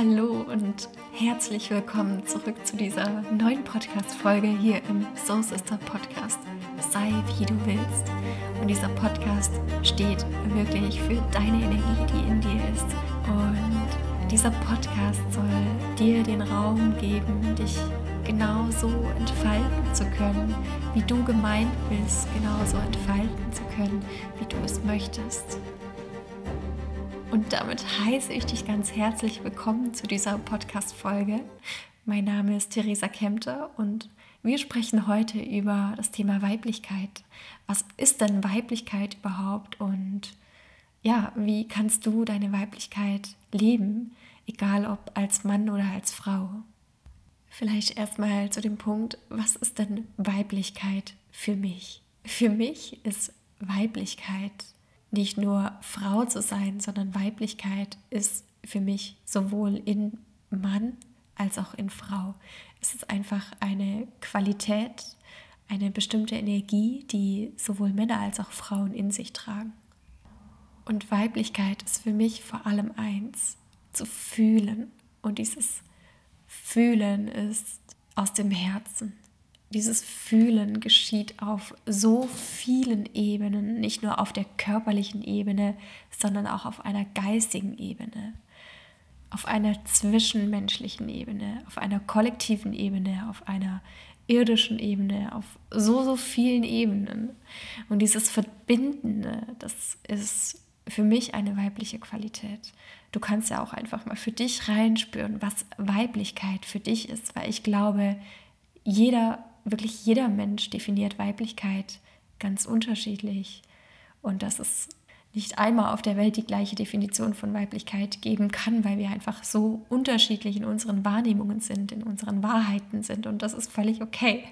Hallo und herzlich willkommen zurück zu dieser neuen Podcast-Folge hier im Soul Sister Podcast. Sei wie du willst. Und dieser Podcast steht wirklich für deine Energie, die in dir ist. Und dieser Podcast soll dir den Raum geben, dich genauso entfalten zu können, wie du gemeint bist, genauso entfalten zu können, wie du es möchtest. Und damit heiße ich dich ganz herzlich willkommen zu dieser Podcast-Folge. Mein Name ist Theresa Kempter und wir sprechen heute über das Thema Weiblichkeit. Was ist denn Weiblichkeit überhaupt und ja, wie kannst du deine Weiblichkeit leben, egal ob als Mann oder als Frau? Vielleicht erstmal zu dem Punkt, was ist denn Weiblichkeit für mich? Für mich ist Weiblichkeit nicht nur Frau zu sein, sondern Weiblichkeit ist für mich sowohl in Mann als auch in Frau. Es ist einfach eine Qualität, eine bestimmte Energie, die sowohl Männer als auch Frauen in sich tragen. Und Weiblichkeit ist für mich vor allem eins, zu fühlen. Und dieses Fühlen ist aus dem Herzen dieses Fühlen geschieht auf so vielen Ebenen, nicht nur auf der körperlichen Ebene, sondern auch auf einer geistigen Ebene, auf einer zwischenmenschlichen Ebene, auf einer kollektiven Ebene, auf einer irdischen Ebene, auf so, so vielen Ebenen. Und dieses Verbindende, das ist für mich eine weibliche Qualität. Du kannst ja auch einfach mal für dich reinspüren, was Weiblichkeit für dich ist, weil ich glaube, jeder wirklich jeder Mensch definiert Weiblichkeit ganz unterschiedlich und dass es nicht einmal auf der Welt die gleiche Definition von Weiblichkeit geben kann, weil wir einfach so unterschiedlich in unseren Wahrnehmungen sind, in unseren Wahrheiten sind und das ist völlig okay.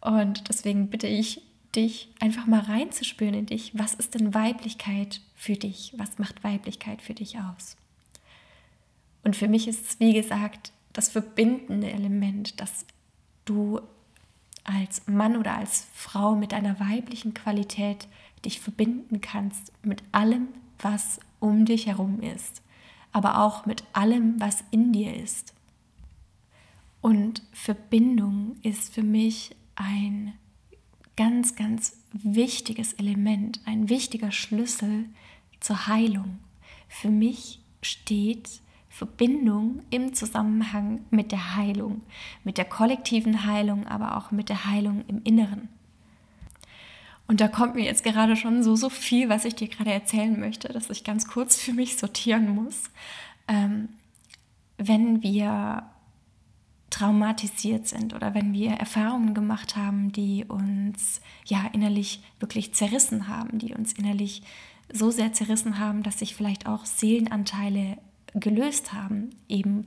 Und deswegen bitte ich dich einfach mal reinzuspüren in dich, was ist denn Weiblichkeit für dich? Was macht Weiblichkeit für dich aus? Und für mich ist es, wie gesagt, das verbindende Element, dass du als Mann oder als Frau mit deiner weiblichen Qualität dich verbinden kannst mit allem, was um dich herum ist, aber auch mit allem, was in dir ist. Und Verbindung ist für mich ein ganz, ganz wichtiges Element, ein wichtiger Schlüssel zur Heilung. Für mich steht Verbindung im Zusammenhang mit der Heilung, mit der kollektiven Heilung, aber auch mit der Heilung im Inneren. Und da kommt mir jetzt gerade schon so, so viel, was ich dir gerade erzählen möchte, dass ich ganz kurz für mich sortieren muss. Ähm, wenn wir traumatisiert sind oder wenn wir Erfahrungen gemacht haben, die uns ja innerlich wirklich zerrissen haben, die uns innerlich so sehr zerrissen haben, dass sich vielleicht auch Seelenanteile gelöst haben, eben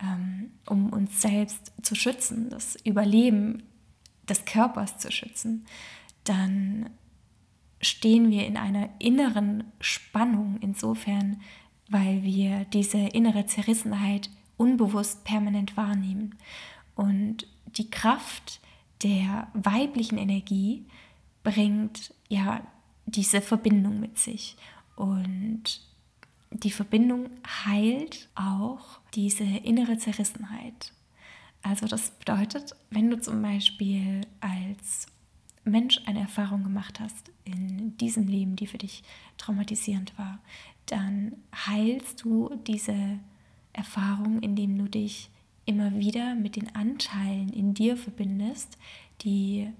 ähm, um uns selbst zu schützen, das Überleben des Körpers zu schützen, dann stehen wir in einer inneren Spannung insofern, weil wir diese innere Zerrissenheit unbewusst permanent wahrnehmen. Und die Kraft der weiblichen Energie bringt ja diese Verbindung mit sich. Und die Verbindung heilt auch diese innere Zerrissenheit. Also das bedeutet, wenn du zum Beispiel als Mensch eine Erfahrung gemacht hast in diesem Leben, die für dich traumatisierend war, dann heilst du diese Erfahrung, indem du dich immer wieder mit den Anteilen in dir verbindest, die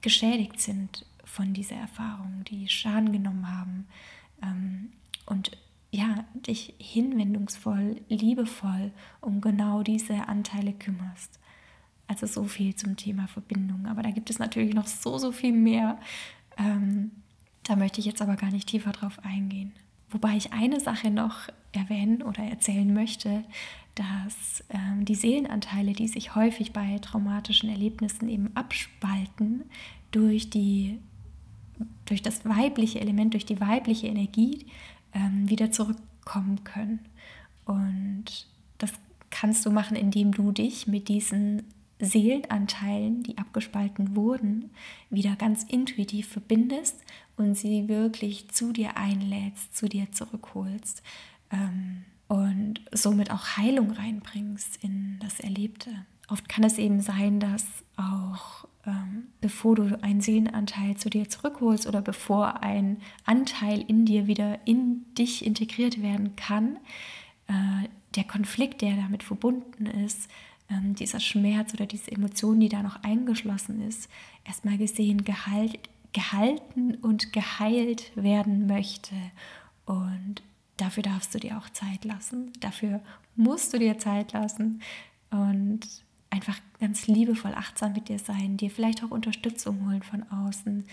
geschädigt sind von dieser Erfahrung, die Schaden genommen haben ähm, und ja, dich hinwendungsvoll, liebevoll um genau diese Anteile kümmerst. Also so viel zum Thema Verbindung. Aber da gibt es natürlich noch so, so viel mehr. Ähm, da möchte ich jetzt aber gar nicht tiefer drauf eingehen. Wobei ich eine Sache noch erwähnen oder erzählen möchte, dass ähm, die Seelenanteile, die sich häufig bei traumatischen Erlebnissen eben abspalten, durch, die, durch das weibliche Element, durch die weibliche Energie, ähm, wieder zurückkommen können. Und das kannst du machen, indem du dich mit diesen Seelenanteilen, die abgespalten wurden, wieder ganz intuitiv verbindest und sie wirklich zu dir einlädst, zu dir zurückholst. Ähm, und somit auch Heilung reinbringst in das Erlebte. Oft kann es eben sein, dass auch ähm, bevor du einen Seelenanteil zu dir zurückholst oder bevor ein Anteil in dir wieder in dich integriert werden kann, äh, der Konflikt, der damit verbunden ist, ähm, dieser Schmerz oder diese Emotion, die da noch eingeschlossen ist, erstmal gesehen, gehalt, gehalten und geheilt werden möchte. Und dafür darfst du dir auch Zeit lassen. Dafür musst du dir Zeit lassen und einfach ganz liebevoll achtsam mit dir sein, dir vielleicht auch Unterstützung holen von außen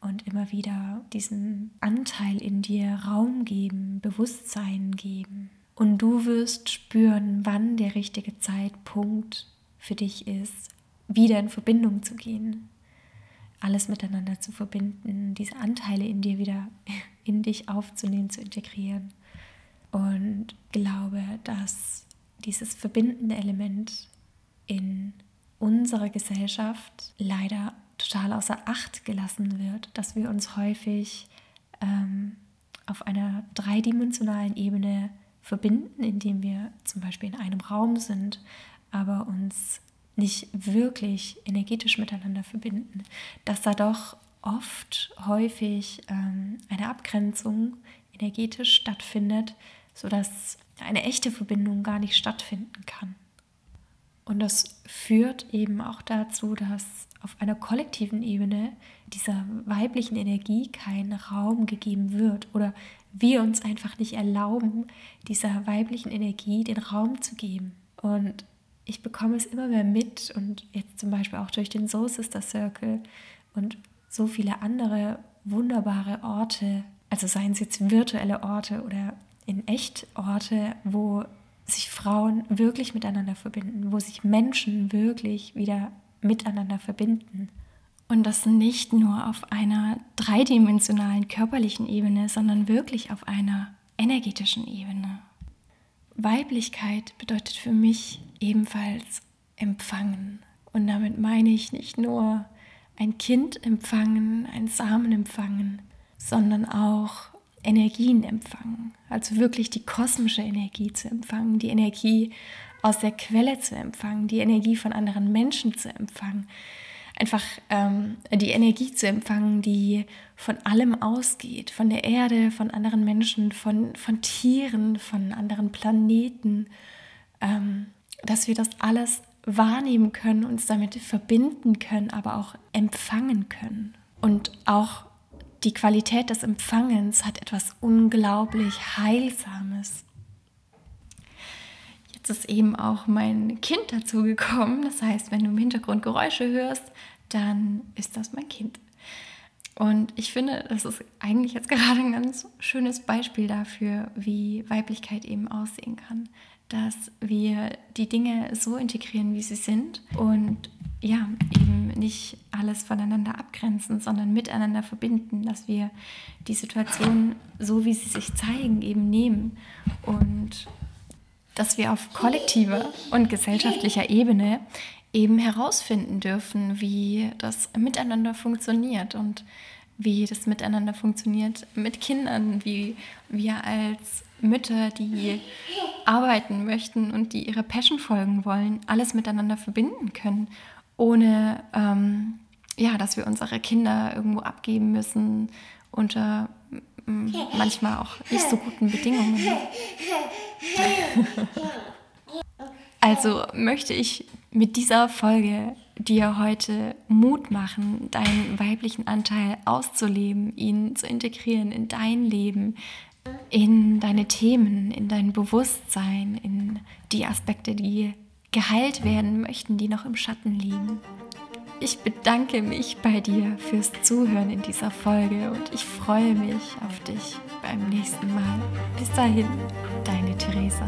und immer wieder diesen Anteil in dir Raum geben, Bewusstsein geben. Und du wirst spüren, wann der richtige Zeitpunkt für dich ist, wieder in Verbindung zu gehen, alles miteinander zu verbinden, diese Anteile in dir wieder in dich aufzunehmen, zu integrieren. Und glaube, dass dieses verbindende Element in unserer Gesellschaft leider total außer Acht gelassen wird, dass wir uns häufig ähm, auf einer dreidimensionalen Ebene verbinden, indem wir zum Beispiel in einem Raum sind, aber uns nicht wirklich energetisch miteinander verbinden, dass da doch oft häufig ähm, eine Abgrenzung energetisch stattfindet, sodass eine echte Verbindung gar nicht stattfinden kann. Und das führt eben auch dazu, dass auf einer kollektiven Ebene dieser weiblichen Energie kein Raum gegeben wird oder wir uns einfach nicht erlauben, dieser weiblichen Energie den Raum zu geben. Und ich bekomme es immer mehr mit und jetzt zum Beispiel auch durch den Soul Sister Circle und so viele andere wunderbare Orte, also seien es jetzt virtuelle Orte oder in echt Orte, wo sich Frauen wirklich miteinander verbinden, wo sich Menschen wirklich wieder miteinander verbinden. Und das nicht nur auf einer dreidimensionalen körperlichen Ebene, sondern wirklich auf einer energetischen Ebene. Weiblichkeit bedeutet für mich ebenfalls empfangen. Und damit meine ich nicht nur ein Kind empfangen, ein Samen empfangen, sondern auch Energien empfangen. Also wirklich die kosmische Energie zu empfangen, die Energie aus der Quelle zu empfangen, die Energie von anderen Menschen zu empfangen. Einfach ähm, die Energie zu empfangen, die von allem ausgeht, von der Erde, von anderen Menschen, von, von Tieren, von anderen Planeten, ähm, dass wir das alles wahrnehmen können, uns damit verbinden können, aber auch empfangen können. Und auch die Qualität des Empfangens hat etwas unglaublich Heilsames. Jetzt ist eben auch mein Kind dazu gekommen. Das heißt, wenn du im Hintergrund Geräusche hörst, dann ist das mein Kind. Und ich finde, das ist eigentlich jetzt gerade ein ganz schönes Beispiel dafür, wie Weiblichkeit eben aussehen kann dass wir die Dinge so integrieren, wie sie sind und ja, eben nicht alles voneinander abgrenzen, sondern miteinander verbinden, dass wir die Situation so, wie sie sich zeigen, eben nehmen und dass wir auf kollektiver und gesellschaftlicher Ebene eben herausfinden dürfen, wie das miteinander funktioniert und wie das miteinander funktioniert mit Kindern, wie wir als Mütter, die arbeiten möchten und die ihre Passion folgen wollen, alles miteinander verbinden können, ohne ähm, ja, dass wir unsere Kinder irgendwo abgeben müssen unter manchmal auch nicht so guten Bedingungen. Also möchte ich mit dieser Folge dir heute Mut machen, deinen weiblichen Anteil auszuleben, ihn zu integrieren in dein Leben, in deine Themen, in dein Bewusstsein, in die Aspekte, die geheilt werden möchten, die noch im Schatten liegen. Ich bedanke mich bei dir fürs Zuhören in dieser Folge und ich freue mich auf dich beim nächsten Mal. Bis dahin, deine Theresa.